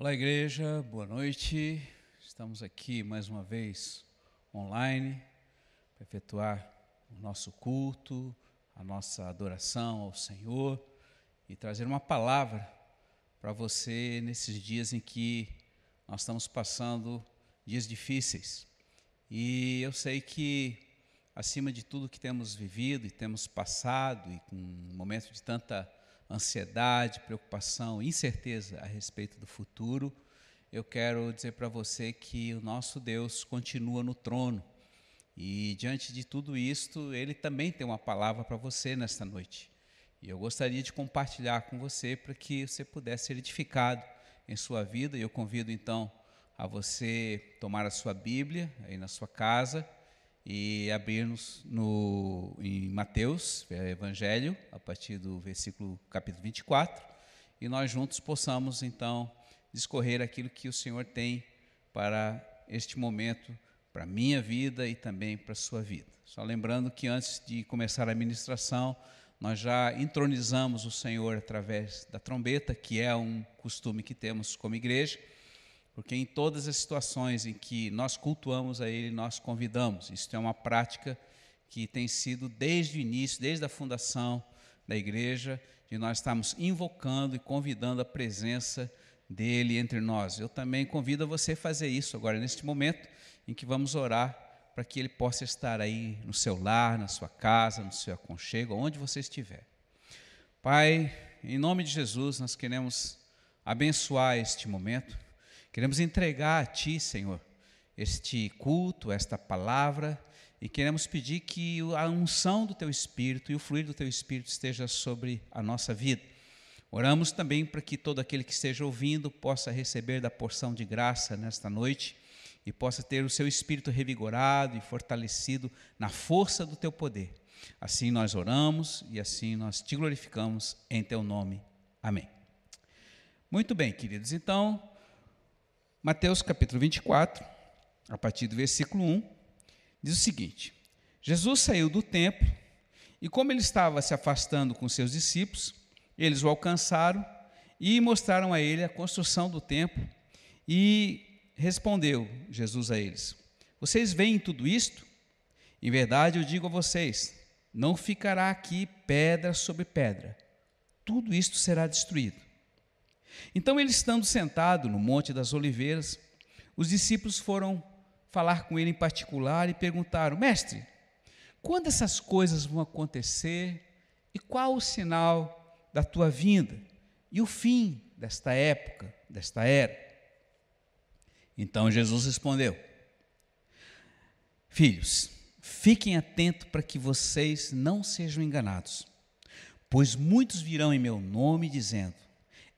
Olá, igreja, boa noite. Estamos aqui mais uma vez online para efetuar o nosso culto, a nossa adoração ao Senhor e trazer uma palavra para você nesses dias em que nós estamos passando dias difíceis. E eu sei que, acima de tudo que temos vivido e temos passado, e com um momento de tanta ansiedade, preocupação, incerteza a respeito do futuro, eu quero dizer para você que o nosso Deus continua no trono. E diante de tudo isto, ele também tem uma palavra para você nesta noite. E eu gostaria de compartilhar com você para que você pudesse ser edificado em sua vida. E eu convido então a você tomar a sua Bíblia aí na sua casa e abrir-nos no, em Mateus, é, Evangelho, a partir do versículo capítulo 24, e nós juntos possamos então discorrer aquilo que o Senhor tem para este momento, para a minha vida e também para a sua vida. Só lembrando que antes de começar a ministração, nós já entronizamos o Senhor através da trombeta, que é um costume que temos como igreja porque em todas as situações em que nós cultuamos a Ele, nós convidamos. Isso é uma prática que tem sido desde o início, desde a fundação da igreja, de nós estamos invocando e convidando a presença dele entre nós. Eu também convido a você a fazer isso agora, neste momento em que vamos orar para que ele possa estar aí no seu lar, na sua casa, no seu aconchego, onde você estiver. Pai, em nome de Jesus, nós queremos abençoar este momento Queremos entregar a Ti, Senhor, este culto, esta palavra, e queremos pedir que a unção do Teu Espírito e o fluir do Teu Espírito esteja sobre a nossa vida. Oramos também para que todo aquele que esteja ouvindo possa receber da porção de graça nesta noite e possa ter o seu espírito revigorado e fortalecido na força do teu poder. Assim nós oramos e assim nós te glorificamos em teu nome. Amém. Muito bem, queridos. Então, Mateus capítulo 24, a partir do versículo 1, diz o seguinte: Jesus saiu do templo e, como ele estava se afastando com seus discípulos, eles o alcançaram e mostraram a ele a construção do templo. E respondeu Jesus a eles: Vocês veem tudo isto? Em verdade eu digo a vocês: não ficará aqui pedra sobre pedra, tudo isto será destruído. Então, ele estando sentado no Monte das Oliveiras, os discípulos foram falar com ele em particular e perguntaram: Mestre, quando essas coisas vão acontecer e qual o sinal da tua vinda e o fim desta época, desta era? Então Jesus respondeu: Filhos, fiquem atentos para que vocês não sejam enganados, pois muitos virão em meu nome dizendo: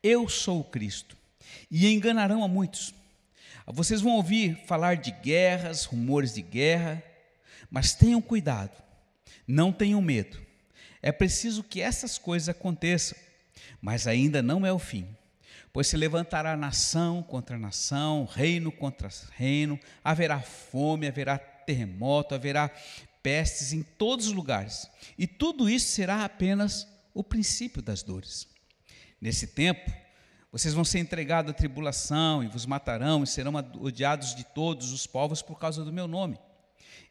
eu sou o Cristo, e enganarão a muitos. Vocês vão ouvir falar de guerras, rumores de guerra, mas tenham cuidado, não tenham medo. É preciso que essas coisas aconteçam, mas ainda não é o fim. Pois se levantará nação contra nação, reino contra reino, haverá fome, haverá terremoto, haverá pestes em todos os lugares. E tudo isso será apenas o princípio das dores. Nesse tempo, vocês vão ser entregados à tribulação e vos matarão e serão odiados de todos os povos por causa do meu nome.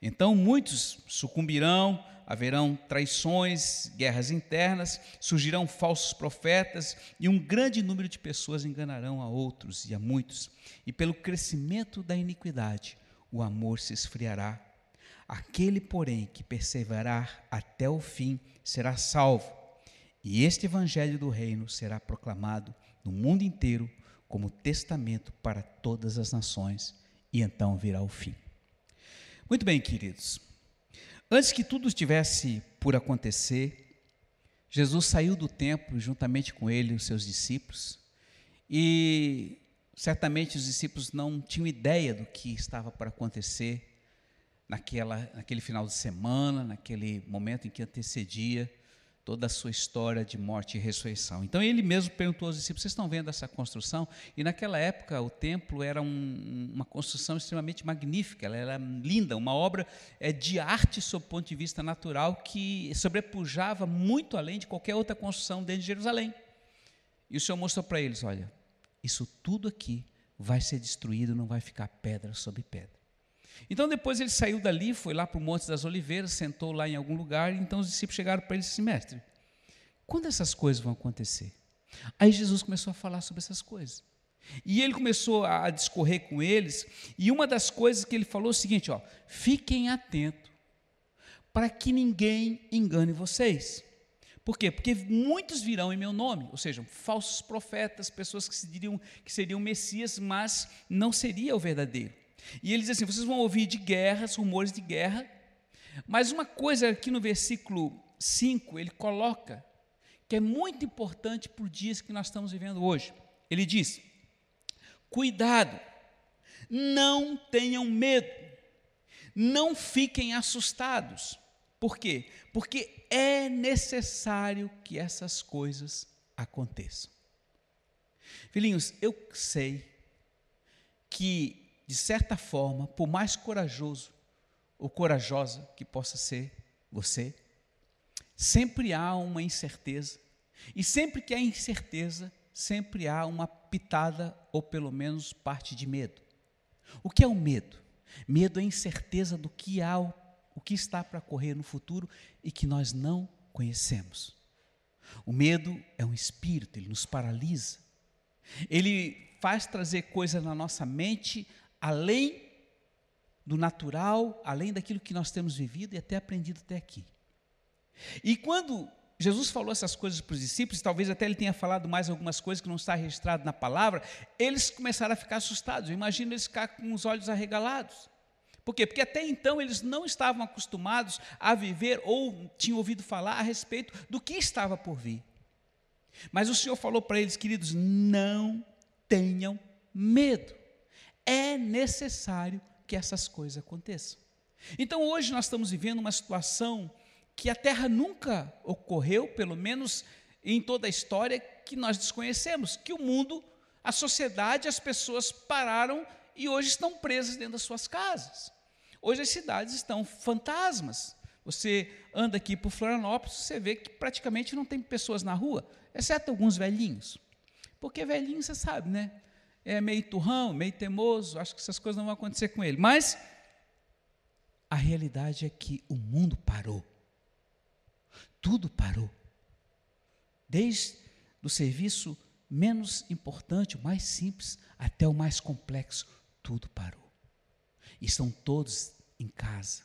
Então muitos sucumbirão, haverão traições, guerras internas, surgirão falsos profetas e um grande número de pessoas enganarão a outros e a muitos. E pelo crescimento da iniquidade, o amor se esfriará. Aquele, porém, que perseverar até o fim será salvo. E este evangelho do reino será proclamado no mundo inteiro como testamento para todas as nações, e então virá o fim. Muito bem, queridos. Antes que tudo estivesse por acontecer, Jesus saiu do templo juntamente com ele e os seus discípulos, e certamente os discípulos não tinham ideia do que estava para acontecer naquela, naquele final de semana, naquele momento em que antecedia toda a sua história de morte e ressurreição. Então ele mesmo perguntou aos discípulos: vocês estão vendo essa construção? E naquela época o templo era um, uma construção extremamente magnífica, ela era linda, uma obra é, de arte sob o ponto de vista natural que sobrepujava muito além de qualquer outra construção dentro de Jerusalém. E o Senhor mostrou para eles: olha, isso tudo aqui vai ser destruído, não vai ficar pedra sobre pedra. Então depois ele saiu dali, foi lá para o Monte das Oliveiras, sentou lá em algum lugar, então os discípulos chegaram para ele e disse, mestre, quando essas coisas vão acontecer? Aí Jesus começou a falar sobre essas coisas. E ele começou a discorrer com eles, e uma das coisas que ele falou é o seguinte: ó, fiquem atentos para que ninguém engane vocês. Por quê? Porque muitos virão em meu nome, ou seja, falsos profetas, pessoas que, se diriam, que seriam Messias, mas não seria o verdadeiro. E ele diz assim: vocês vão ouvir de guerras, rumores de guerra, mas uma coisa aqui no versículo 5, ele coloca, que é muito importante para os dias que nós estamos vivendo hoje. Ele diz: cuidado, não tenham medo, não fiquem assustados. Por quê? Porque é necessário que essas coisas aconteçam. Filhinhos, eu sei que, de certa forma, por mais corajoso ou corajosa que possa ser você, sempre há uma incerteza. E sempre que há incerteza, sempre há uma pitada ou pelo menos parte de medo. O que é o medo? Medo é a incerteza do que há o que está para ocorrer no futuro e que nós não conhecemos. O medo é um espírito, ele nos paralisa. Ele faz trazer coisas na nossa mente além do natural, além daquilo que nós temos vivido e até aprendido até aqui. E quando Jesus falou essas coisas para os discípulos, talvez até ele tenha falado mais algumas coisas que não está registrado na palavra, eles começaram a ficar assustados. Imagina eles ficar com os olhos arregalados. Por quê? Porque até então eles não estavam acostumados a viver ou tinham ouvido falar a respeito do que estava por vir. Mas o Senhor falou para eles, queridos, não tenham medo. É necessário que essas coisas aconteçam. Então hoje nós estamos vivendo uma situação que a Terra nunca ocorreu, pelo menos em toda a história, que nós desconhecemos, que o mundo, a sociedade, as pessoas pararam e hoje estão presas dentro das suas casas. Hoje as cidades estão fantasmas. Você anda aqui por Florianópolis, você vê que praticamente não tem pessoas na rua, exceto alguns velhinhos. Porque velhinho, você sabe, né? É meio turrão, meio teimoso, acho que essas coisas não vão acontecer com ele. Mas a realidade é que o mundo parou. Tudo parou. Desde o serviço menos importante, o mais simples, até o mais complexo, tudo parou. E estão todos em casa.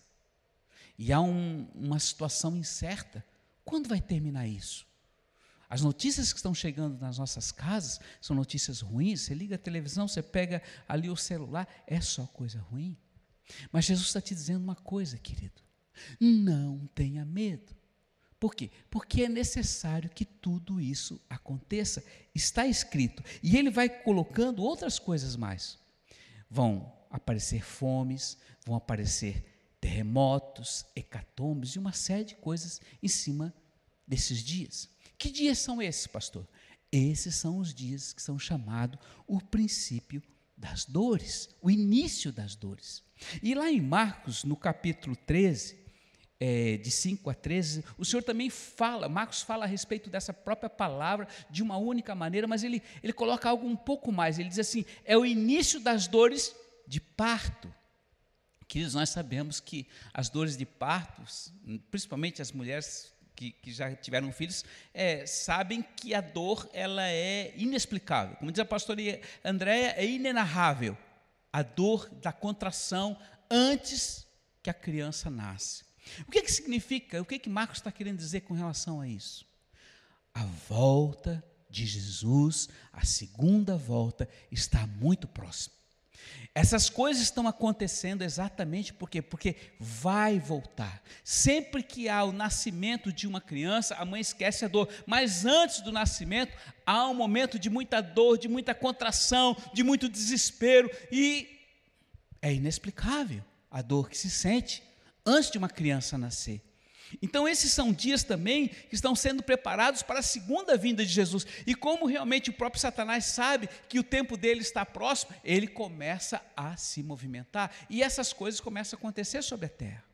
E há um, uma situação incerta. Quando vai terminar isso? As notícias que estão chegando nas nossas casas são notícias ruins. Você liga a televisão, você pega ali o celular, é só coisa ruim. Mas Jesus está te dizendo uma coisa, querido: não tenha medo. Por quê? Porque é necessário que tudo isso aconteça. Está escrito. E ele vai colocando outras coisas mais. Vão aparecer fomes, vão aparecer terremotos, hecatombes e uma série de coisas em cima desses dias. Que dias são esses, pastor? Esses são os dias que são chamados o princípio das dores, o início das dores. E lá em Marcos, no capítulo 13, é, de 5 a 13, o Senhor também fala, Marcos fala a respeito dessa própria palavra de uma única maneira, mas ele, ele coloca algo um pouco mais. Ele diz assim: é o início das dores de parto. Queridos, nós sabemos que as dores de parto, principalmente as mulheres que, que já tiveram filhos, é, sabem que a dor ela é inexplicável. Como diz a pastora Andréia, é inenarrável. A dor da contração antes que a criança nasce. O que, que significa? O que, que Marcos está querendo dizer com relação a isso? A volta de Jesus, a segunda volta, está muito próxima. Essas coisas estão acontecendo exatamente por quê? Porque vai voltar. Sempre que há o nascimento de uma criança, a mãe esquece a dor. Mas antes do nascimento, há um momento de muita dor, de muita contração, de muito desespero. E é inexplicável a dor que se sente antes de uma criança nascer. Então, esses são dias também que estão sendo preparados para a segunda vinda de Jesus. E como realmente o próprio Satanás sabe que o tempo dele está próximo, ele começa a se movimentar. E essas coisas começam a acontecer sobre a terra.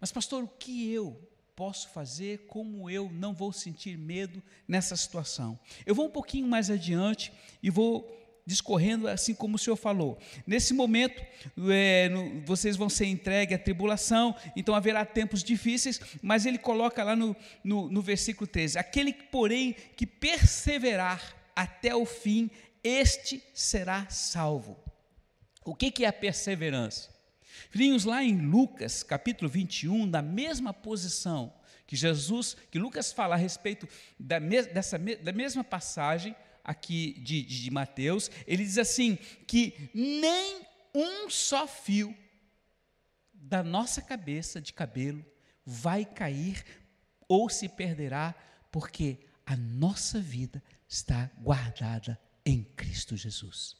Mas, pastor, o que eu posso fazer, como eu não vou sentir medo nessa situação. Eu vou um pouquinho mais adiante e vou discorrendo assim como o Senhor falou. Nesse momento, é, no, vocês vão ser entregues à tribulação, então haverá tempos difíceis, mas ele coloca lá no, no, no versículo 13: aquele, porém, que perseverar até o fim, este será salvo. O que, que é a perseverança? Filhinhos, lá em Lucas, capítulo 21, na mesma posição que Jesus, que Lucas fala a respeito da, dessa, da mesma passagem aqui de, de, Mateus, ele diz assim: que nem um só fio da nossa cabeça de cabelo vai cair ou se perderá, porque a nossa vida está guardada em Cristo Jesus.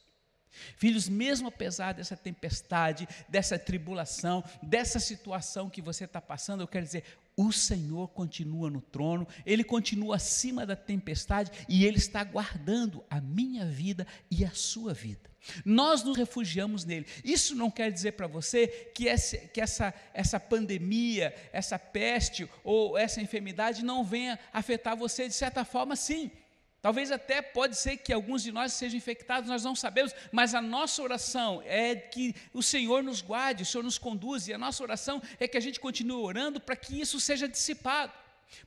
Filhos, mesmo apesar dessa tempestade, dessa tribulação, dessa situação que você está passando, eu quero dizer, o Senhor continua no trono, Ele continua acima da tempestade e Ele está guardando a minha vida e a sua vida. Nós nos refugiamos nele. Isso não quer dizer para você que, essa, que essa, essa pandemia, essa peste ou essa enfermidade não venha afetar você de certa forma, sim. Talvez até pode ser que alguns de nós sejam infectados, nós não sabemos, mas a nossa oração é que o Senhor nos guarde, o Senhor nos conduza, e a nossa oração é que a gente continue orando para que isso seja dissipado.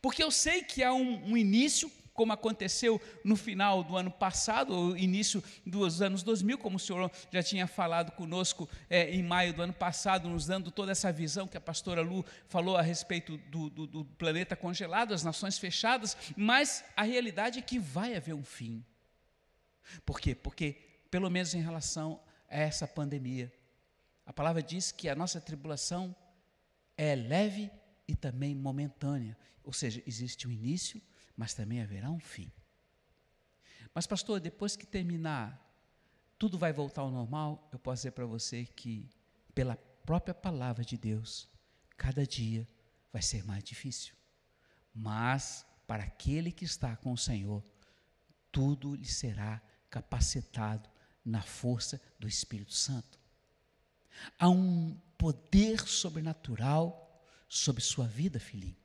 Porque eu sei que há um, um início, como aconteceu no final do ano passado, ou início dos anos 2000, como o senhor já tinha falado conosco é, em maio do ano passado, nos dando toda essa visão que a pastora Lu falou a respeito do, do, do planeta congelado, as nações fechadas, mas a realidade é que vai haver um fim. Por quê? Porque, pelo menos em relação a essa pandemia, a palavra diz que a nossa tribulação é leve e também momentânea, ou seja, existe um início mas também haverá um fim. Mas, pastor, depois que terminar, tudo vai voltar ao normal? Eu posso dizer para você que, pela própria palavra de Deus, cada dia vai ser mais difícil. Mas, para aquele que está com o Senhor, tudo lhe será capacitado na força do Espírito Santo. Há um poder sobrenatural sobre sua vida, filhinho.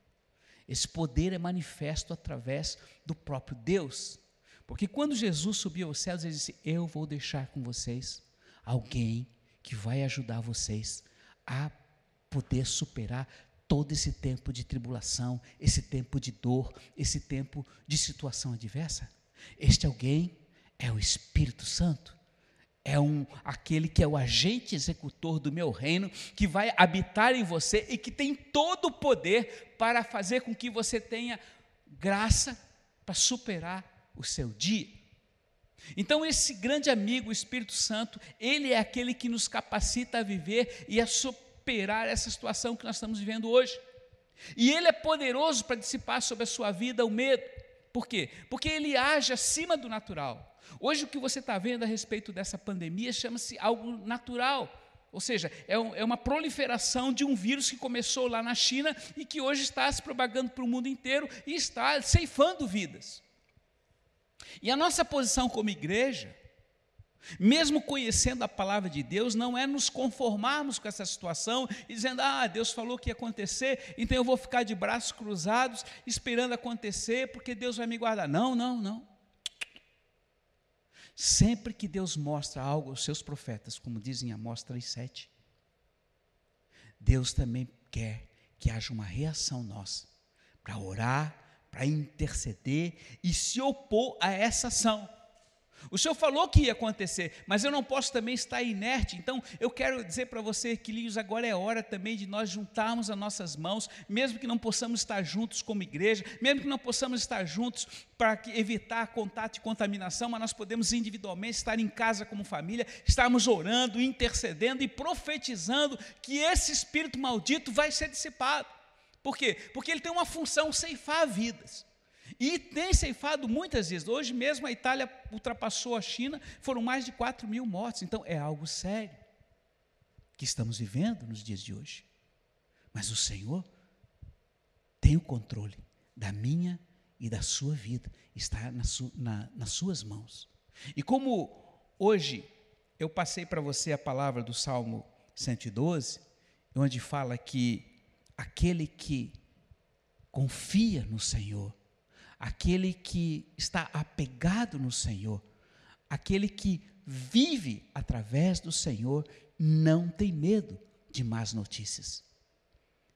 Esse poder é manifesto através do próprio Deus. Porque quando Jesus subiu aos céus, ele disse: Eu vou deixar com vocês alguém que vai ajudar vocês a poder superar todo esse tempo de tribulação, esse tempo de dor, esse tempo de situação adversa. Este alguém é o Espírito Santo é um aquele que é o agente executor do meu reino, que vai habitar em você e que tem todo o poder para fazer com que você tenha graça para superar o seu dia. Então, esse grande amigo, o Espírito Santo, ele é aquele que nos capacita a viver e a superar essa situação que nós estamos vivendo hoje. E ele é poderoso para dissipar sobre a sua vida o medo. Por quê? Porque ele age acima do natural. Hoje o que você está vendo a respeito dessa pandemia chama-se algo natural. Ou seja, é, um, é, uma proliferação de um vírus que começou lá na China e que hoje está se propagando para o mundo inteiro e está ceifando vidas. E a nossa posição como igreja, mesmo conhecendo a palavra de Deus, não é nos conformarmos com essa situação e dizendo, ah, Deus falou que ia acontecer, então eu vou ficar de braços cruzados esperando acontecer, porque Deus vai me guardar. Não, não, não. Sempre que Deus mostra algo aos seus profetas, como dizem Amós 3,7, Deus também quer que haja uma reação nossa para orar, para interceder e se opor a essa ação. O Senhor falou que ia acontecer, mas eu não posso também estar inerte. Então, eu quero dizer para você, queridos, agora é hora também de nós juntarmos as nossas mãos, mesmo que não possamos estar juntos como igreja, mesmo que não possamos estar juntos para evitar contato e contaminação, mas nós podemos individualmente estar em casa como família, estarmos orando, intercedendo e profetizando que esse espírito maldito vai ser dissipado. Por quê? Porque ele tem uma função ceifar vidas. E tem ceifado muitas vezes. Hoje mesmo a Itália ultrapassou a China, foram mais de 4 mil mortes. Então é algo sério que estamos vivendo nos dias de hoje. Mas o Senhor tem o controle da minha e da sua vida, está na su, na, nas suas mãos. E como hoje eu passei para você a palavra do Salmo 112, onde fala que aquele que confia no Senhor, aquele que está apegado no Senhor, aquele que vive através do Senhor, não tem medo de más notícias.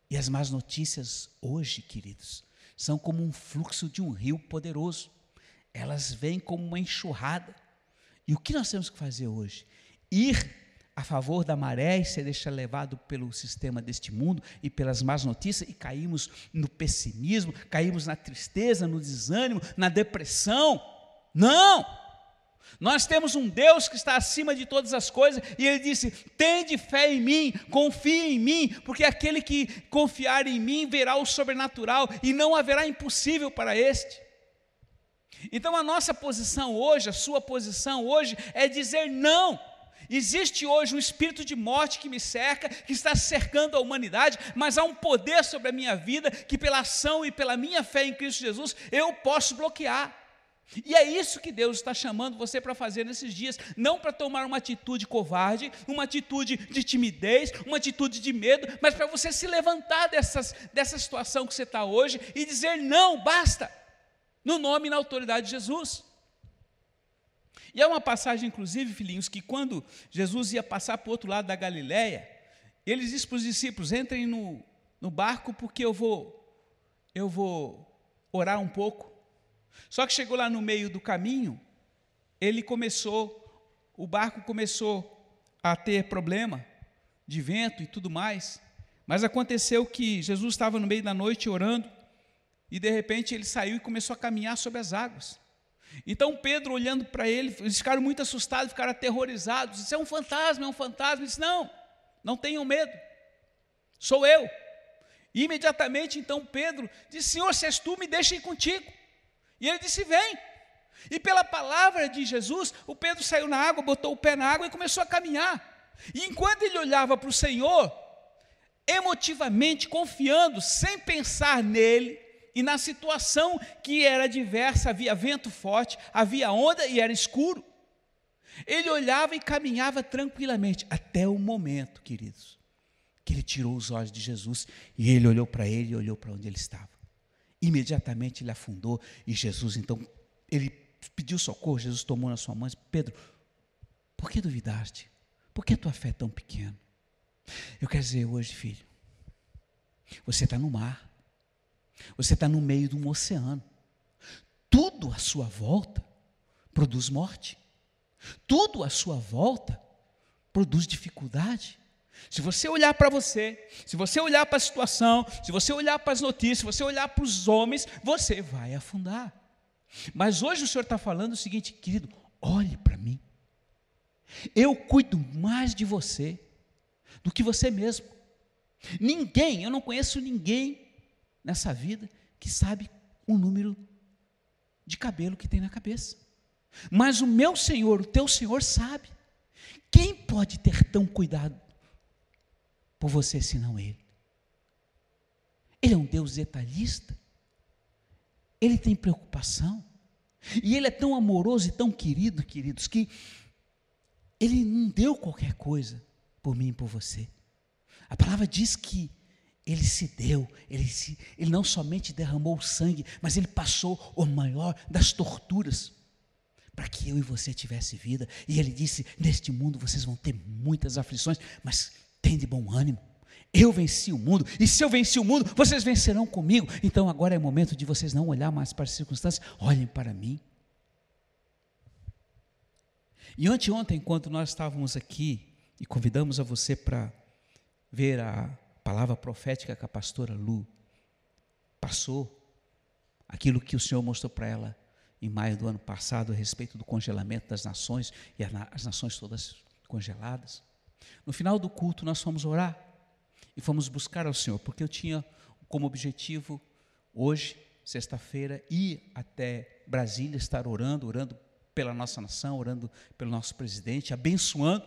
E as más notícias hoje, queridos, são como um fluxo de um rio poderoso. Elas vêm como uma enxurrada. E o que nós temos que fazer hoje? Ir a favor da maré e ser deixar levado pelo sistema deste mundo e pelas más notícias e caímos no pessimismo, caímos na tristeza, no desânimo, na depressão. Não! Nós temos um Deus que está acima de todas as coisas, e Ele disse: Tende fé em mim, confie em mim, porque aquele que confiar em mim verá o sobrenatural, e não haverá impossível para este. Então a nossa posição hoje, a sua posição hoje, é dizer não. Existe hoje um espírito de morte que me cerca, que está cercando a humanidade, mas há um poder sobre a minha vida que, pela ação e pela minha fé em Cristo Jesus, eu posso bloquear. E é isso que Deus está chamando você para fazer nesses dias, não para tomar uma atitude covarde, uma atitude de timidez, uma atitude de medo, mas para você se levantar dessas, dessa situação que você está hoje e dizer: não, basta, no nome e na autoridade de Jesus. E é uma passagem, inclusive, filhinhos, que quando Jesus ia passar para o outro lado da Galileia, ele disse para os discípulos: entrem no, no barco porque eu vou, eu vou orar um pouco. Só que chegou lá no meio do caminho, ele começou, o barco começou a ter problema de vento e tudo mais. Mas aconteceu que Jesus estava no meio da noite orando e de repente ele saiu e começou a caminhar sobre as águas. Então Pedro olhando para ele, eles ficaram muito assustados, ficaram aterrorizados. Isso é um fantasma, é um fantasma. Ele disse: Não, não tenham medo, sou eu. E imediatamente então Pedro disse: Senhor, se és tu, me deixa ir contigo. E ele disse: Vem. E pela palavra de Jesus, o Pedro saiu na água, botou o pé na água e começou a caminhar. E enquanto ele olhava para o Senhor, emotivamente confiando, sem pensar nele e na situação que era diversa, havia vento forte, havia onda e era escuro. Ele olhava e caminhava tranquilamente, até o momento, queridos, que ele tirou os olhos de Jesus e ele olhou para ele e olhou para onde ele estava. Imediatamente ele afundou e Jesus, então, ele pediu socorro. Jesus tomou na sua mão e disse: Pedro, por que duvidaste? Por que a tua fé é tão pequena? Eu quero dizer hoje, filho, você está no mar, você está no meio de um oceano, tudo à sua volta produz morte, tudo à sua volta produz dificuldade. Se você olhar para você, se você olhar para a situação, se você olhar para as notícias, se você olhar para os homens, você vai afundar. Mas hoje o Senhor está falando o seguinte, querido, olhe para mim. Eu cuido mais de você do que você mesmo. Ninguém, eu não conheço ninguém nessa vida que sabe o número de cabelo que tem na cabeça. Mas o meu Senhor, o teu Senhor sabe. Quem pode ter tão cuidado por você senão Ele. Ele é um Deus detalhista. Ele tem preocupação. E Ele é tão amoroso e tão querido, queridos, que Ele não deu qualquer coisa por mim e por você. A palavra diz que Ele se deu, Ele, se, ele não somente derramou o sangue, mas Ele passou o maior das torturas para que eu e você tivesse vida. E Ele disse: Neste mundo vocês vão ter muitas aflições, mas tem de bom ânimo. Eu venci o mundo, e se eu venci o mundo, vocês vencerão comigo. Então agora é momento de vocês não olhar mais para as circunstâncias, olhem para mim. E anteontem, enquanto nós estávamos aqui e convidamos a você para ver a palavra profética que a pastora Lu passou, aquilo que o Senhor mostrou para ela em maio do ano passado a respeito do congelamento das nações e as nações todas congeladas. No final do culto, nós fomos orar e fomos buscar ao Senhor, porque eu tinha como objetivo, hoje, sexta-feira, ir até Brasília, estar orando, orando pela nossa nação, orando pelo nosso presidente, abençoando,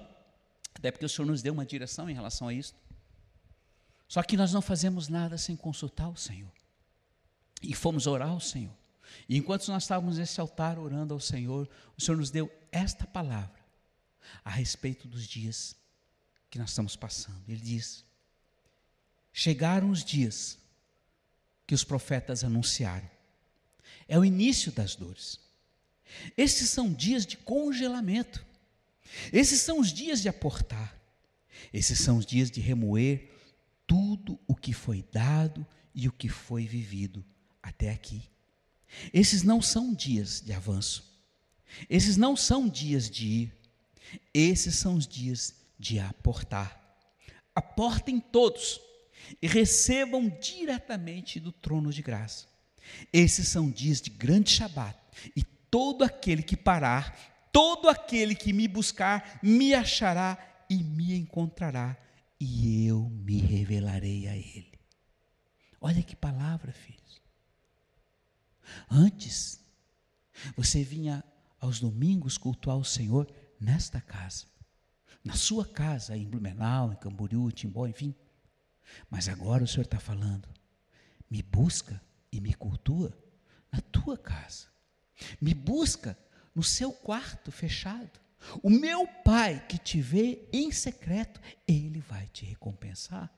até porque o Senhor nos deu uma direção em relação a isso. Só que nós não fazemos nada sem consultar o Senhor. E fomos orar ao Senhor. E enquanto nós estávamos nesse altar orando ao Senhor, o Senhor nos deu esta palavra a respeito dos dias que nós estamos passando. Ele diz: chegaram os dias que os profetas anunciaram. É o início das dores. Esses são dias de congelamento. Esses são os dias de aportar. Esses são os dias de remoer tudo o que foi dado e o que foi vivido até aqui. Esses não são dias de avanço. Esses não são dias de ir. Esses são os dias de aportar. Aportem todos e recebam diretamente do trono de graça. Esses são dias de grande Shabat, e todo aquele que parar, todo aquele que me buscar, me achará e me encontrará, e eu me revelarei a ele. Olha que palavra, filhos. Antes, você vinha aos domingos cultuar o Senhor nesta casa, na sua casa, em Blumenau, em Camboriú, Timbó, enfim. Mas agora o Senhor está falando, me busca e me cultua na tua casa, me busca no seu quarto fechado. O meu pai que te vê em secreto, ele vai te recompensar.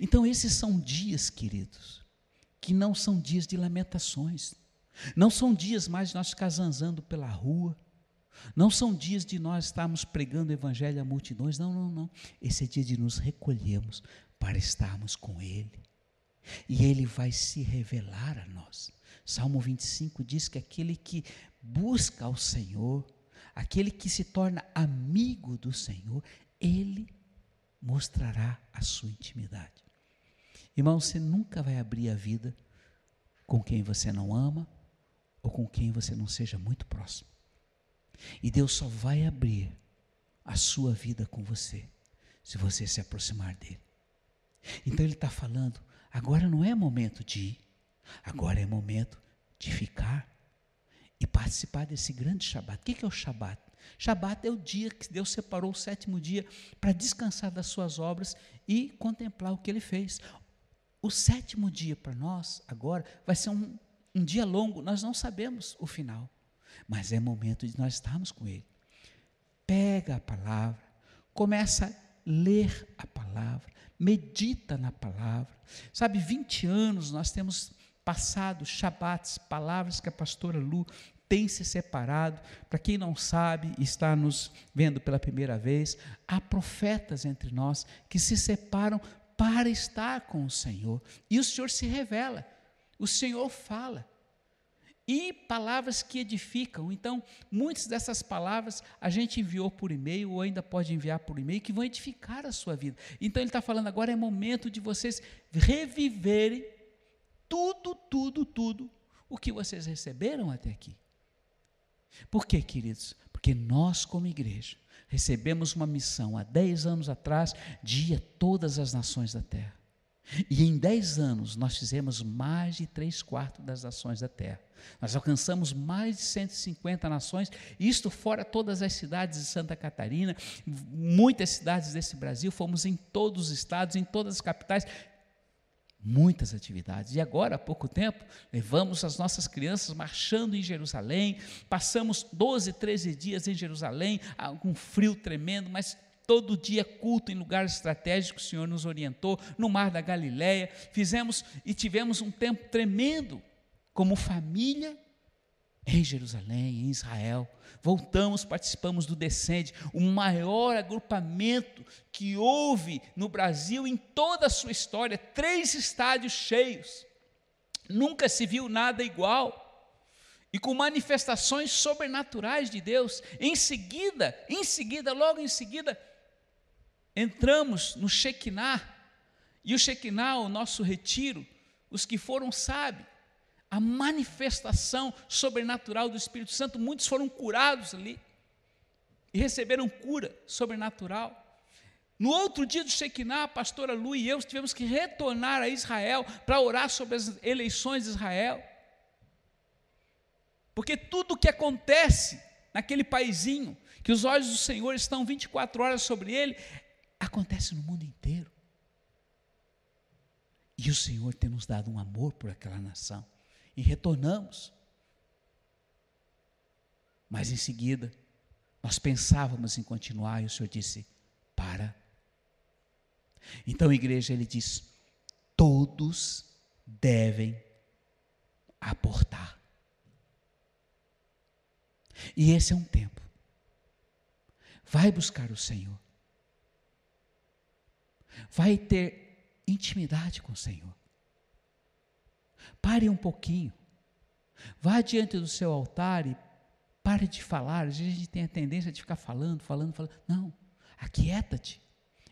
Então, esses são dias, queridos, que não são dias de lamentações, não são dias mais de nós ficar zanzando pela rua, não são dias de nós estarmos pregando o evangelho a multidões, não, não, não. Esse é dia de nos recolhermos para estarmos com Ele. E Ele vai se revelar a nós. Salmo 25 diz que aquele que busca ao Senhor, aquele que se torna amigo do Senhor, Ele mostrará a sua intimidade. Irmão, você nunca vai abrir a vida com quem você não ama ou com quem você não seja muito próximo. E Deus só vai abrir a sua vida com você se você se aproximar dele. Então Ele está falando: agora não é momento de ir, agora é momento de ficar e participar desse grande Shabat. O que é o Shabat? Shabat é o dia que Deus separou o sétimo dia para descansar das suas obras e contemplar o que ele fez. O sétimo dia para nós, agora, vai ser um, um dia longo, nós não sabemos o final, mas é momento de nós estarmos com Ele. Pega a palavra, começa a ler a palavra, medita na palavra. Sabe, 20 anos nós temos passado Shabats, palavras que a pastora Lu tem se separado. Para quem não sabe, está nos vendo pela primeira vez, há profetas entre nós que se separam para estar com o Senhor. E o Senhor se revela, o Senhor fala. E palavras que edificam. Então, muitas dessas palavras a gente enviou por e-mail, ou ainda pode enviar por e-mail, que vão edificar a sua vida. Então, ele está falando agora é momento de vocês reviverem tudo, tudo, tudo o que vocês receberam até aqui. Por quê, queridos? Porque nós, como igreja, recebemos uma missão há 10 anos atrás de ir a todas as nações da terra. E em 10 anos nós fizemos mais de 3 quartos das nações da terra. Nós alcançamos mais de 150 nações, isto fora todas as cidades de Santa Catarina, muitas cidades desse Brasil, fomos em todos os estados, em todas as capitais, muitas atividades. E agora, há pouco tempo, levamos as nossas crianças marchando em Jerusalém, passamos 12, 13 dias em Jerusalém, com frio tremendo, mas todo dia culto em lugares estratégicos, o Senhor nos orientou, no Mar da Galileia, fizemos e tivemos um tempo tremendo, como família, em Jerusalém, em Israel. Voltamos, participamos do Descende, o maior agrupamento que houve no Brasil em toda a sua história, três estádios cheios. Nunca se viu nada igual. E com manifestações sobrenaturais de Deus. Em seguida, em seguida, logo em seguida, entramos no Shekinah. E o Shekinah, o nosso retiro, os que foram sabem, a manifestação sobrenatural do Espírito Santo. Muitos foram curados ali e receberam cura sobrenatural. No outro dia do Shekinah, a pastora Lu e eu tivemos que retornar a Israel para orar sobre as eleições de Israel. Porque tudo o que acontece naquele paizinho, que os olhos do Senhor estão 24 horas sobre ele, acontece no mundo inteiro. E o Senhor tem nos dado um amor por aquela nação e retornamos. Mas em seguida, nós pensávamos em continuar e o Senhor disse: para. Então, igreja, ele diz: todos devem aportar. E esse é um tempo. Vai buscar o Senhor. Vai ter intimidade com o Senhor. Pare um pouquinho. Vá diante do seu altar e pare de falar. Às vezes a gente tem a tendência de ficar falando, falando, falando. Não, aquieta-te.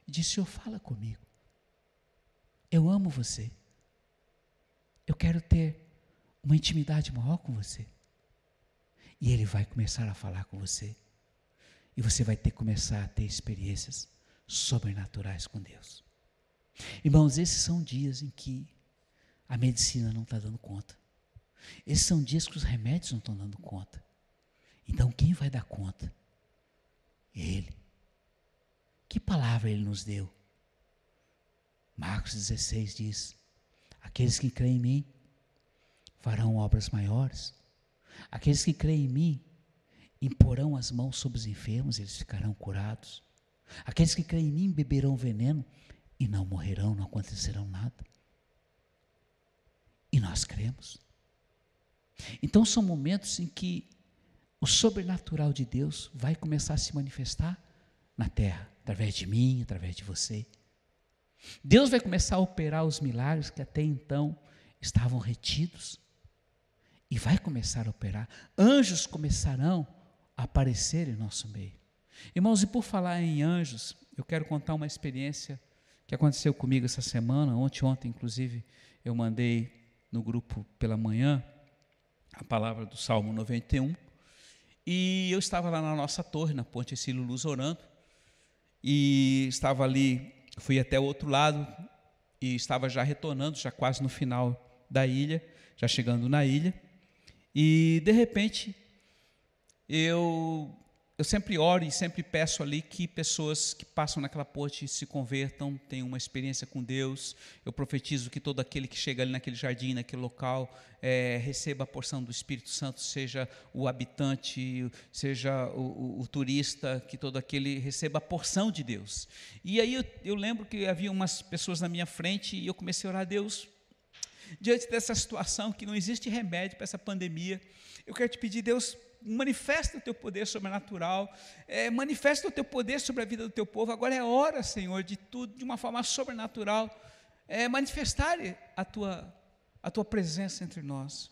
Diz: Senhor, fala comigo. Eu amo você. Eu quero ter uma intimidade maior com você. E Ele vai começar a falar com você. E você vai ter que começar a ter experiências sobrenaturais com Deus. Irmãos, esses são dias em que a medicina não está dando conta. Esses são dias que os remédios não estão dando conta. Então, quem vai dar conta? Ele. Que palavra ele nos deu? Marcos 16 diz: Aqueles que creem em mim farão obras maiores. Aqueles que creem em mim imporão as mãos sobre os enfermos, eles ficarão curados. Aqueles que creem em mim beberão veneno e não morrerão, não acontecerão nada. E nós cremos. Então são momentos em que o sobrenatural de Deus vai começar a se manifestar na terra, através de mim, através de você. Deus vai começar a operar os milagres que até então estavam retidos e vai começar a operar. Anjos começarão a aparecer em nosso meio. Irmãos, e por falar em anjos, eu quero contar uma experiência que aconteceu comigo essa semana, ontem, ontem, inclusive, eu mandei no grupo pela manhã a palavra do Salmo 91, e eu estava lá na nossa torre, na Ponte Cílio Luz, orando, e estava ali, fui até o outro lado, e estava já retornando, já quase no final da ilha, já chegando na ilha, e, de repente, eu, eu sempre oro e sempre peço ali que pessoas que passam naquela ponte se convertam, tenham uma experiência com Deus. Eu profetizo que todo aquele que chega ali naquele jardim, naquele local, é, receba a porção do Espírito Santo, seja o habitante, seja o, o, o, turista, que todo aquele receba a porção de Deus. E aí eu, eu lembro que havia umas pessoas na minha frente e eu comecei a orar a Deus diante dessa situação que não existe remédio para essa pandemia, eu quero te pedir, Deus, manifesta o teu poder sobrenatural, é, manifesta o teu poder sobre a vida do teu povo. Agora é hora, Senhor, de tudo, de uma forma sobrenatural, é, manifestar a tua, a tua presença entre nós.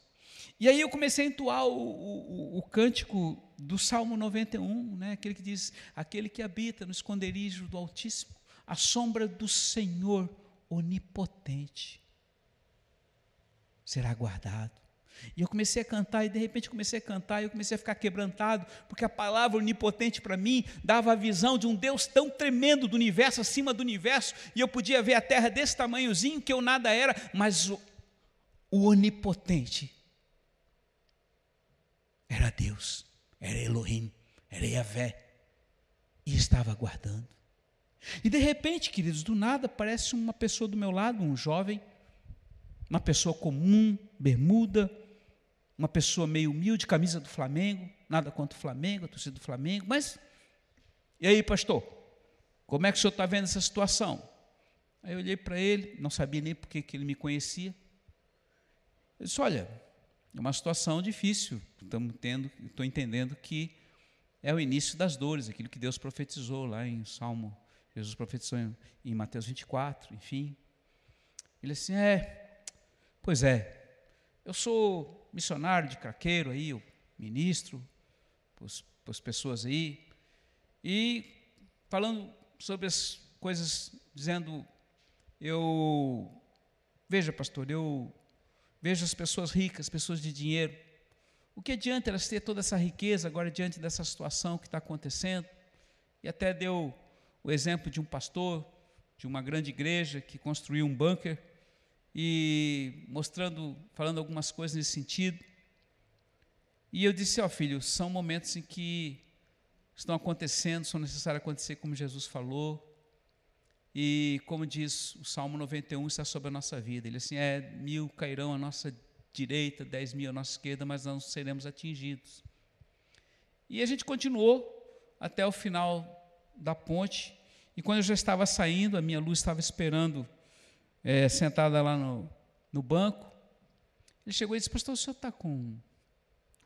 E aí eu comecei a entoar o, o, o, cântico do Salmo 91, né, aquele que diz: Aquele que habita no esconderijo do Altíssimo, a sombra do Senhor onipotente será guardado. E eu comecei a cantar, e de repente comecei a cantar, e eu comecei a ficar quebrantado, porque a palavra onipotente para mim dava a visão de um Deus tão tremendo do universo, acima do universo, e eu podia ver a terra desse tamanhozinho, que eu nada era, mas o, o onipotente era Deus, era Elohim, era Yahvé, e estava aguardando. E de repente, queridos, do nada aparece uma pessoa do meu lado, um jovem, uma pessoa comum, bermuda, uma pessoa meio humilde, camisa do Flamengo, nada contra o Flamengo, torcida do Flamengo, mas e aí, pastor? Como é que o senhor está vendo essa situação? Aí eu olhei para ele, não sabia nem porque que ele me conhecia. Eu disse: Olha, é uma situação difícil, estamos tendo, estou entendendo que é o início das dores, aquilo que Deus profetizou lá em Salmo, Jesus profetizou em, em Mateus 24, enfim. Ele assim, é, Pois é, eu sou missionário de craqueiro aí, eu ministro para as pessoas aí, e falando sobre as coisas, dizendo, eu, veja pastor, eu vejo as pessoas ricas, pessoas de dinheiro, o que adianta elas ter toda essa riqueza agora diante dessa situação que está acontecendo? E até deu o exemplo de um pastor de uma grande igreja que construiu um bunker e mostrando, falando algumas coisas nesse sentido. E eu disse, ó filho, são momentos em que estão acontecendo, são necessários acontecer como Jesus falou. E como diz o Salmo 91, está sobre a nossa vida. Ele assim, é, mil cairão à nossa direita, dez mil à nossa esquerda, mas não seremos atingidos. E a gente continuou até o final da ponte. E quando eu já estava saindo, a minha luz estava esperando é, sentada lá no, no banco. Ele chegou e disse: Pastor, o senhor está com,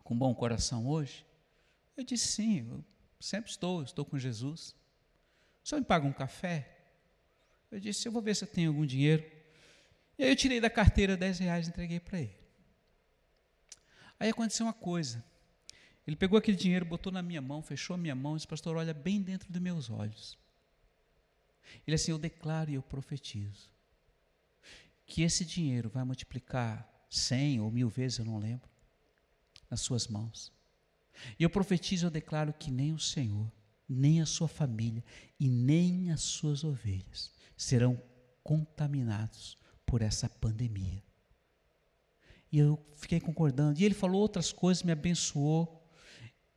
com bom coração hoje? Eu disse: Sim, eu sempre estou, estou com Jesus. O senhor me paga um café? Eu disse: Eu vou ver se eu tenho algum dinheiro. E aí eu tirei da carteira 10 reais e entreguei para ele. Aí aconteceu uma coisa. Ele pegou aquele dinheiro, botou na minha mão, fechou a minha mão e disse: Pastor, olha bem dentro dos meus olhos. Ele assim: Eu declaro e eu profetizo que esse dinheiro vai multiplicar cem ou mil vezes, eu não lembro, nas suas mãos. E eu profetizo, eu declaro que nem o Senhor, nem a sua família e nem as suas ovelhas serão contaminados por essa pandemia. E eu fiquei concordando. E ele falou outras coisas, me abençoou.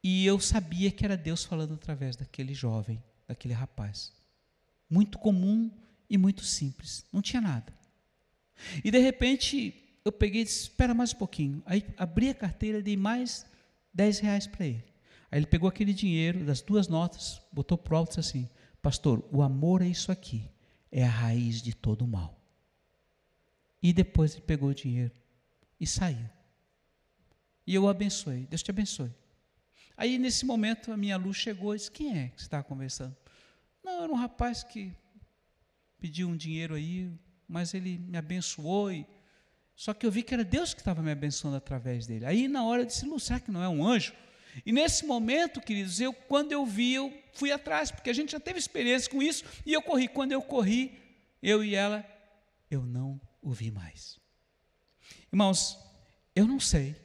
E eu sabia que era Deus falando através daquele jovem, daquele rapaz. Muito comum e muito simples. Não tinha nada. E de repente eu peguei e disse: Espera mais um pouquinho. Aí abri a carteira e dei mais 10 reais para ele. Aí ele pegou aquele dinheiro das duas notas, botou pro alto e disse assim: Pastor, o amor é isso aqui, é a raiz de todo o mal. E depois ele pegou o dinheiro e saiu. E eu o abençoei. Deus te abençoe. Aí, nesse momento, a minha luz chegou e disse: Quem é que você estava conversando? Não, era um rapaz que pediu um dinheiro aí, mas ele me abençoou. E... Só que eu vi que era Deus que estava me abençoando através dele. Aí, na hora, eu disse: Lu, será que não é um anjo? E nesse momento, queridos, eu, quando eu vi, eu fui atrás, porque a gente já teve experiência com isso, e eu corri. Quando eu corri, eu e ela, eu não o vi mais. Irmãos, eu não sei,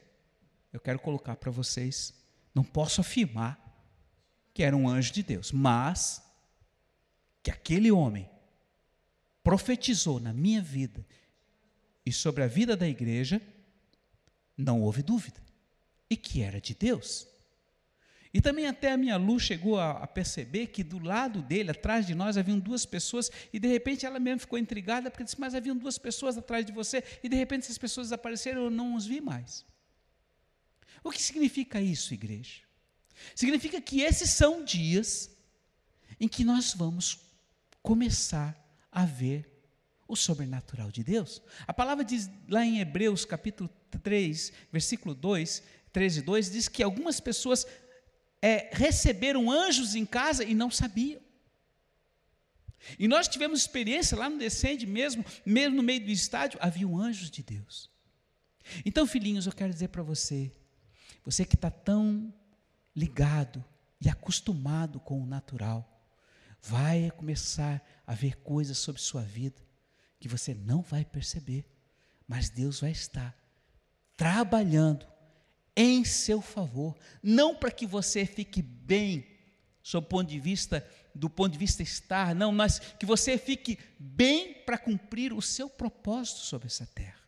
eu quero colocar para vocês não posso afirmar que era um anjo de Deus, mas que aquele homem profetizou na minha vida e sobre a vida da igreja, não houve dúvida, e que era de Deus. E também até a minha luz chegou a, a, perceber que do lado dele, atrás de nós, haviam duas pessoas, e de repente ela mesmo ficou intrigada, porque disse, mas haviam duas pessoas atrás de você, e de repente essas pessoas desapareceram, eu não os vi mais. O que significa isso, igreja? Significa que esses são dias em que nós vamos começar a ver o sobrenatural de Deus. A palavra diz lá em Hebreus capítulo 3, versículo 2, 13 e 2, diz que algumas pessoas é, receberam anjos em casa e não sabiam. E nós tivemos experiência lá no Descende mesmo, mesmo no meio do estádio, haviam anjos de Deus. Então, filhinhos, eu quero dizer para você, você que está tão ligado e acostumado com o natural, vai começar a ver coisas sobre sua vida que você não vai perceber, mas Deus vai estar trabalhando em seu favor, não para que você fique bem sob ponto de vista do ponto de vista estar, não, mas que você fique bem para cumprir o seu propósito sobre essa terra.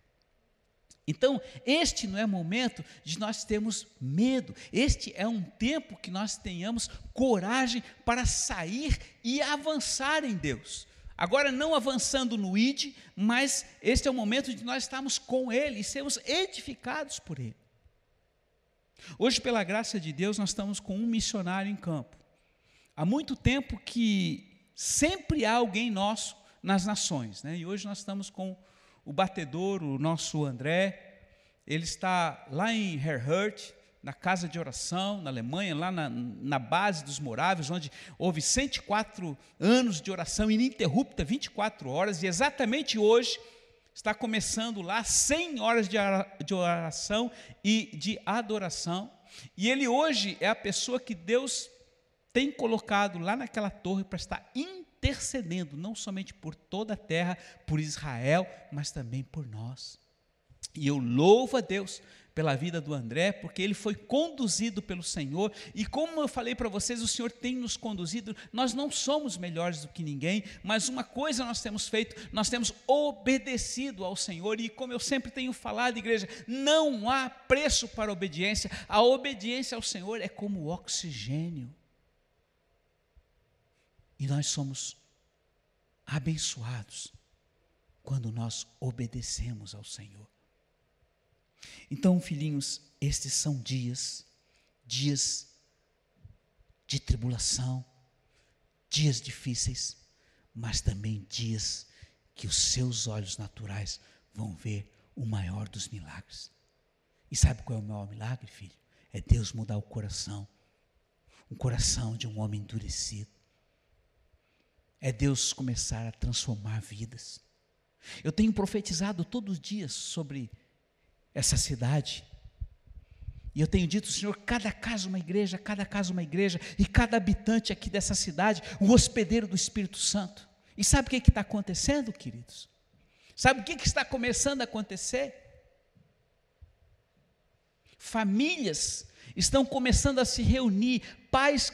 Então, este não é momento de nós termos medo, este é um tempo que nós tenhamos coragem para sair e avançar em Deus. Agora, não avançando no ID, mas este é o momento de nós estarmos com Ele e sermos edificados por Ele. Hoje, pela graça de Deus, nós estamos com um missionário em campo. Há muito tempo que sempre há alguém nosso nas nações, né? e hoje nós estamos com o batedor, o nosso André, ele está lá em Herhurt, na casa de oração, na Alemanha, lá na, na base dos moráveis, onde houve 104 anos de oração ininterrupta, 24 horas, e exatamente hoje está começando lá 100 horas de oração e de adoração. E ele hoje é a pessoa que Deus tem colocado lá naquela torre para estar intercedendo, não somente por toda a terra, por Israel, mas também por nós. E eu louvo a Deus pela vida do André, porque ele foi conduzido pelo Senhor, e como eu falei para vocês, o Senhor tem nos conduzido. Nós não somos melhores do que ninguém, mas uma coisa nós temos feito, nós temos obedecido ao Senhor, e como eu sempre tenho falado, igreja, não há preço para a obediência, a obediência ao Senhor é como oxigênio. E nós somos abençoados quando nós obedecemos ao Senhor. Então, filhinhos, estes são dias, dias de tribulação, dias difíceis, mas também dias que os seus olhos naturais vão ver o maior dos milagres. E sabe qual é o maior milagre, filho? É Deus mudar o coração. Um coração de um homem endurecido. É Deus começar a transformar vidas. Eu tenho profetizado todos os dias sobre essa cidade. E eu tenho dito, Senhor, cada casa uma igreja, cada casa uma igreja, e cada habitante aqui dessa cidade, o hospedeiro do Espírito Santo. E sabe o que está acontecendo, queridos? Sabe o que, que está começando a acontecer? Famílias estão começando a se reunir, pais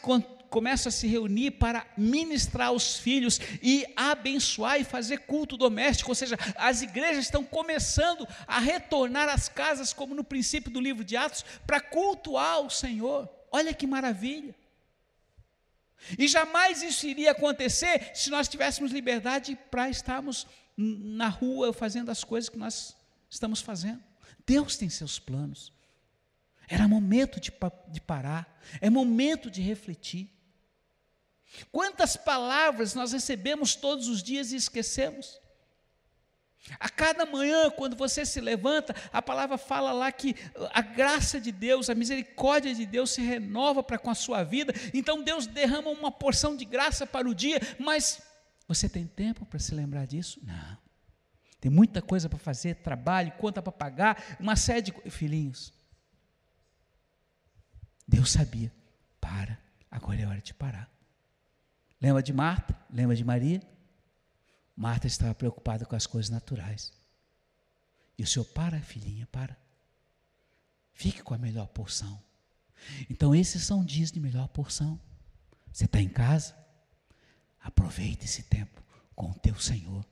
começam a se reunir para ministrar os filhos e abençoar e fazer culto doméstico, ou seja, as igrejas estão começando a retornar às casas, como no princípio do livro de Atos, para cultuar o Senhor. Olha que maravilha! E jamais isso iria acontecer se nós tivéssemos liberdade para estarmos na rua fazendo as coisas que nós estamos fazendo. Deus tem seus planos. Era momento de, de parar, é momento de refletir. Quantas palavras nós recebemos todos os dias e esquecemos? A cada manhã, quando você se levanta, a palavra fala lá que a graça de Deus, a misericórdia de Deus se renova para com a sua vida. Então Deus derrama uma porção de graça para o dia, mas você tem tempo para se lembrar disso? Não. Tem muita coisa para fazer, trabalho, conta para pagar, uma série de filhinhos. Deus sabia. Para, agora é hora de parar. Lembra de Marta? Lembra de Maria? Marta estava preocupada com as coisas naturais. E o Senhor, para, filhinha, para. Fique com a melhor porção. Então, esses são dias de melhor porção. Você está em casa? Aproveite esse tempo com o teu Senhor.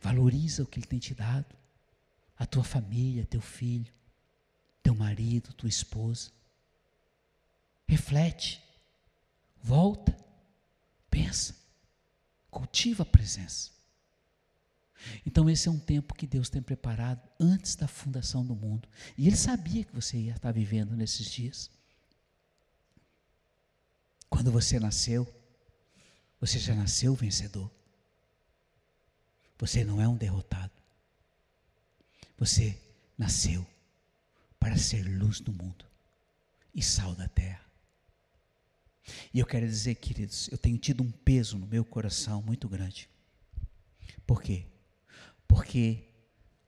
Valoriza o que Ele tem te dado. A tua família, teu filho, teu marido, tua esposa. Reflete. Volta. Pensa. Cultiva a presença. Então, esse é um tempo que Deus tem preparado antes da fundação do mundo. E Ele sabia que você ia estar vivendo nesses dias. Quando você nasceu, você já nasceu vencedor. Você não é um derrotado. Você nasceu para ser luz do mundo e sal da terra. E eu quero dizer, queridos, eu tenho tido um peso no meu coração muito grande. Por quê? Porque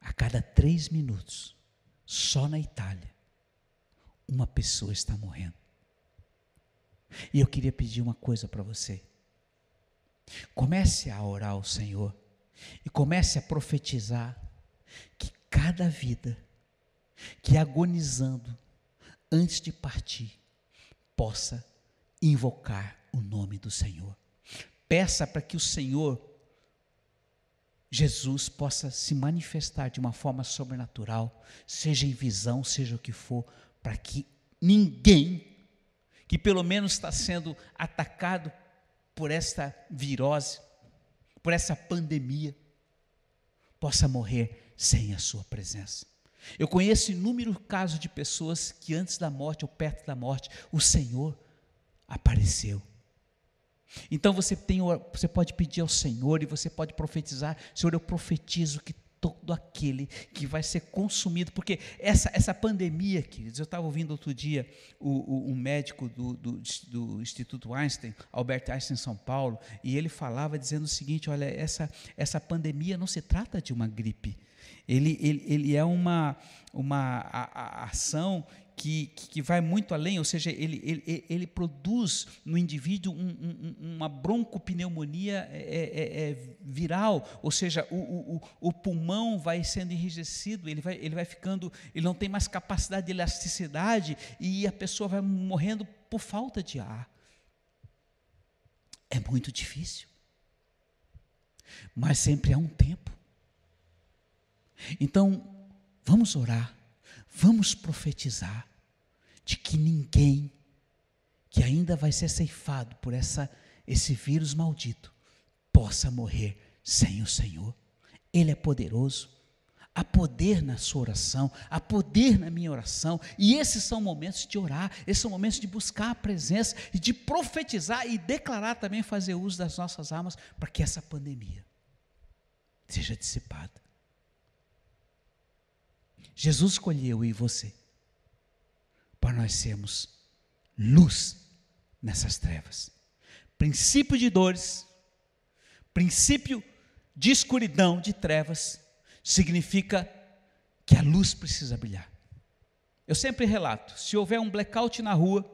a cada três minutos, só na Itália, uma pessoa está morrendo. E eu queria pedir uma coisa para você. Comece a orar ao Senhor e comece a profetizar que cada vida que agonizando antes de partir possa invocar o nome do Senhor. Peça para que o Senhor Jesus possa se manifestar de uma forma sobrenatural, seja em visão, seja o que for, para que ninguém que pelo menos está sendo atacado por esta virose, por essa pandemia, possa morrer sem a sua presença. Eu conheço inúmeros casos de pessoas que antes da morte ou perto da morte, o Senhor apareceu. Então você, tem, você pode pedir ao Senhor e você pode profetizar: Senhor, eu profetizo que todo aquele que vai ser consumido, porque essa, essa pandemia, queridos, eu estava ouvindo outro dia o, o, o médico do, do, do, Instituto Einstein, Albert Einstein São Paulo, e ele falava dizendo o seguinte: olha, essa, essa pandemia não se trata de uma gripe, ele, ele, ele é uma, uma a, a ação que, que vai muito além, ou seja, ele, ele, ele produz no indivíduo um, um, uma broncopneumonia é, é, é, é, viral, ou seja, o, o, o, pulmão vai sendo enrijecido, ele vai, ele vai ficando, ele não tem mais capacidade de elasticidade e a pessoa vai morrendo por falta de ar. É muito difícil. Mas sempre há um tempo. Então, vamos orar Vamos profetizar de que ninguém que ainda vai ser ceifado por essa, esse vírus maldito possa morrer sem o Senhor. Ele é poderoso. Há poder na sua oração, há poder na minha oração, e esses são momentos de orar, esses são momentos de buscar a presença e de profetizar e declarar também, fazer uso das nossas armas para que essa pandemia seja dissipada. Jesus escolheu e você para nós sermos luz nessas trevas. Princípio de dores, princípio de escuridão, de trevas, significa que a luz precisa brilhar. Eu sempre relato: se houver um blackout na rua,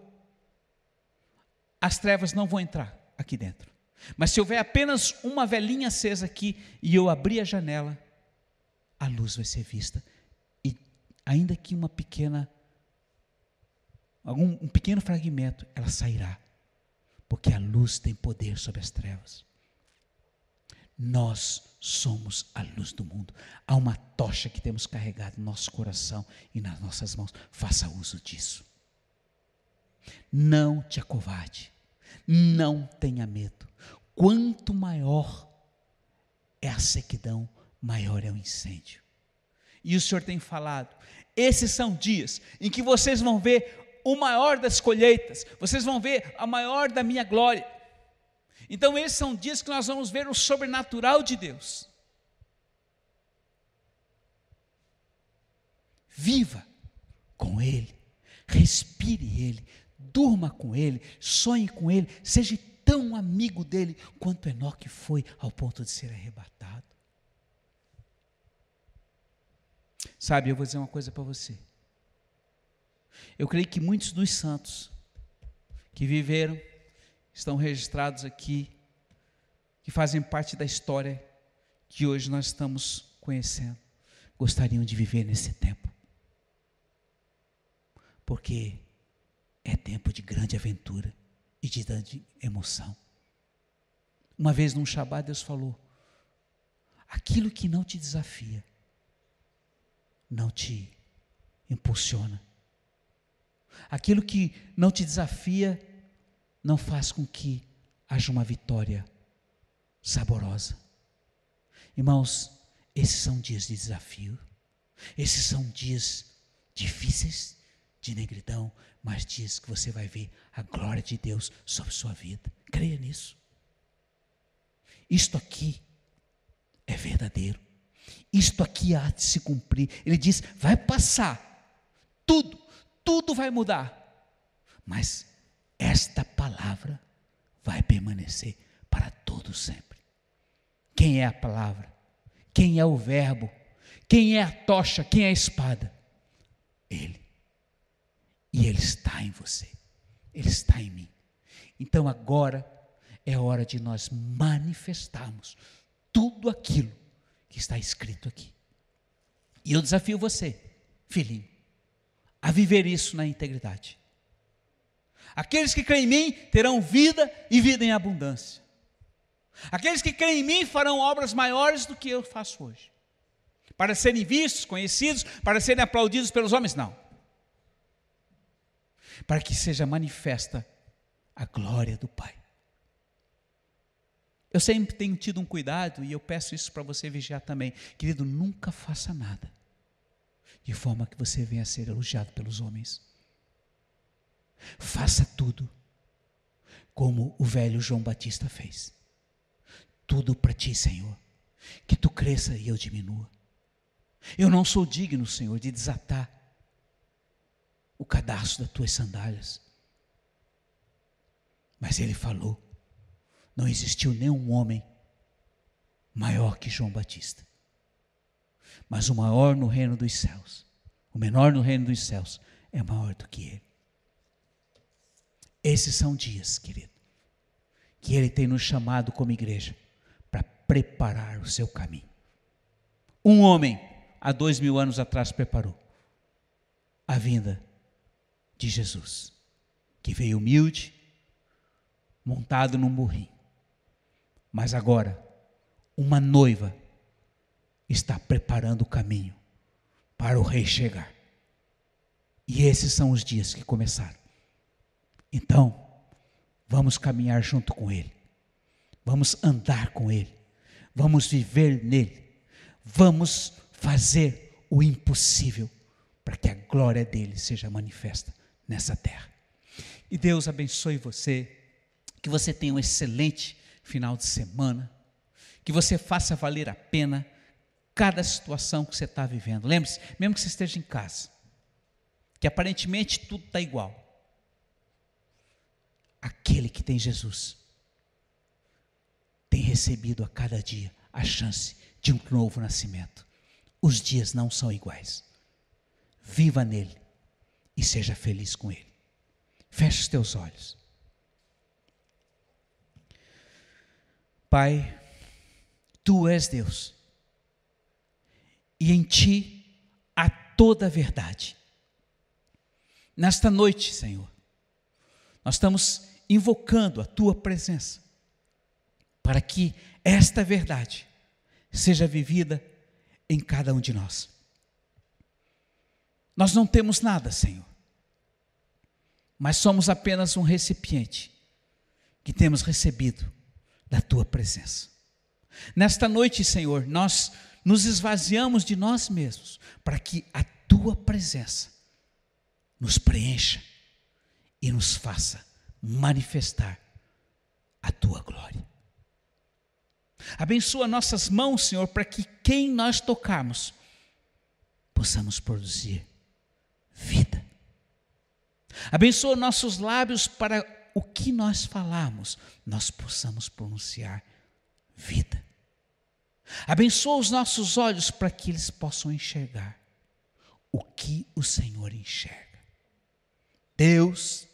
as trevas não vão entrar aqui dentro. Mas se houver apenas uma velhinha acesa aqui e eu abrir a janela, a luz vai ser vista. Ainda que uma pequena algum um pequeno fragmento, ela sairá. Porque a luz tem poder sobre as trevas. Nós somos a luz do mundo. Há uma tocha que temos carregado no nosso coração e nas nossas mãos. Faça uso disso. Não te acovarde. Não tenha medo. Quanto maior é a sequidão, maior é o incêndio. E o Senhor tem falado: esses são dias em que vocês vão ver o maior das colheitas, vocês vão ver a maior da minha glória. Então, esses são dias que nós vamos ver o sobrenatural de Deus. Viva com Ele, respire Ele, durma com Ele, sonhe com Ele, seja tão amigo dele quanto Enoque foi ao ponto de ser arrebatado. Sabe, eu vou dizer uma coisa para você. Eu creio que muitos dos santos que viveram estão registrados aqui, que fazem parte da história que hoje nós estamos conhecendo, gostariam de viver nesse tempo. Porque é tempo de grande aventura e de grande emoção. Uma vez num Shabat, Deus falou: aquilo que não te desafia, não te impulsiona. Aquilo que não te desafia, não faz com que haja uma vitória saborosa. Irmãos, esses são dias de desafio, esses são dias difíceis de negridão, mas dias que você vai ver a glória de Deus sobre sua vida. Creia nisso. Isto aqui é verdadeiro. Isto aqui há de se cumprir. Ele diz: vai passar, tudo, tudo vai mudar, mas esta palavra vai permanecer para todo sempre. Quem é a palavra? Quem é o verbo? Quem é a tocha? Quem é a espada? Ele. E ele está em você. Ele está em mim. Então agora é hora de nós manifestarmos tudo aquilo que está escrito aqui. E eu desafio você, filhinho, a viver isso na integridade. Aqueles que creem em mim terão vida e vida em abundância. Aqueles que creem em mim farão obras maiores do que eu faço hoje. Para serem vistos, conhecidos, para serem aplaudidos pelos homens, não. Para que seja manifesta a glória do Pai. Eu sempre tenho tido um cuidado e eu peço isso para você vigiar também. Querido, nunca faça nada de forma que você venha a ser elogiado pelos homens. Faça tudo como o velho João Batista fez. Tudo para ti, Senhor. Que tu cresça e eu diminua. Eu não sou digno, Senhor, de desatar o cadastro das tuas sandálias. Mas ele falou: não existiu nenhum homem maior que João Batista. Mas o maior no reino dos céus, o menor no reino dos céus, é maior do que ele. Esses são dias, querido, que Ele tem nos chamado como igreja para preparar o seu caminho. Um homem, há dois mil anos atrás, preparou a vinda de Jesus, que veio humilde, montado num burrinho. Mas agora, uma noiva está preparando o caminho para o rei chegar. E esses são os dias que começaram. Então, vamos caminhar junto com Ele, vamos andar com Ele, vamos viver nele, vamos fazer o impossível para que a glória dele seja manifesta nessa terra. E Deus abençoe você, que você tenha um excelente final de semana, que você faça valer a pena cada situação que você está vivendo. Lembre-se, mesmo que você esteja em casa, que aparentemente tudo está igual. Aquele que tem Jesus tem recebido a cada dia a chance de um novo nascimento. Os dias não são iguais. Viva nele e seja feliz com ele. Feche os teus olhos. Pai, tu és Deus, e em ti há toda a verdade. Nesta noite, Senhor, nós estamos invocando a tua presença para que esta verdade seja vivida em cada um de nós. Nós não temos nada, Senhor, mas somos apenas um recipiente que temos recebido da tua presença. Nesta noite, Senhor, nós nos esvaziamos de nós mesmos para que a tua presença nos preencha e nos faça manifestar a tua glória. Abençoa nossas mãos, Senhor, para que quem nós tocarmos possamos produzir vida. Abençoa nossos lábios para o que nós falarmos, nós possamos pronunciar vida. Abençoa os nossos olhos para que eles possam enxergar o que o Senhor enxerga. Deus,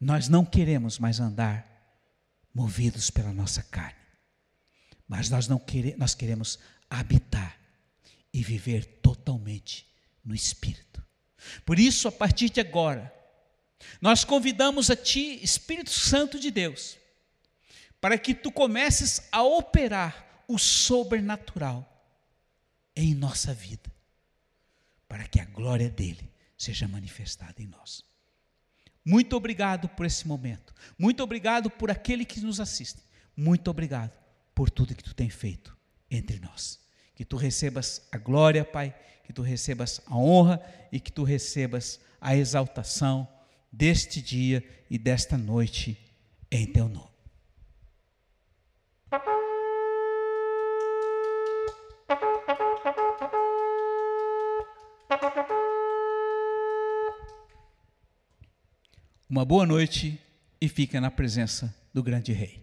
nós não queremos mais andar movidos pela nossa carne, mas nós não queremos, nós queremos habitar e viver totalmente no Espírito. Por isso, a partir de agora, nós convidamos a Ti, Espírito Santo de Deus, para que Tu comeces a operar o sobrenatural em nossa vida, para que a glória dele seja manifestada em nós. Muito obrigado por esse momento. Muito obrigado por aquele que nos assiste. Muito obrigado por tudo que tu tem feito entre nós. Que tu recebas a glória, Pai, que tu recebas a honra e que tu recebas a exaltação deste dia e desta noite em teu nome. Uma boa noite e fica na presença do grande rei.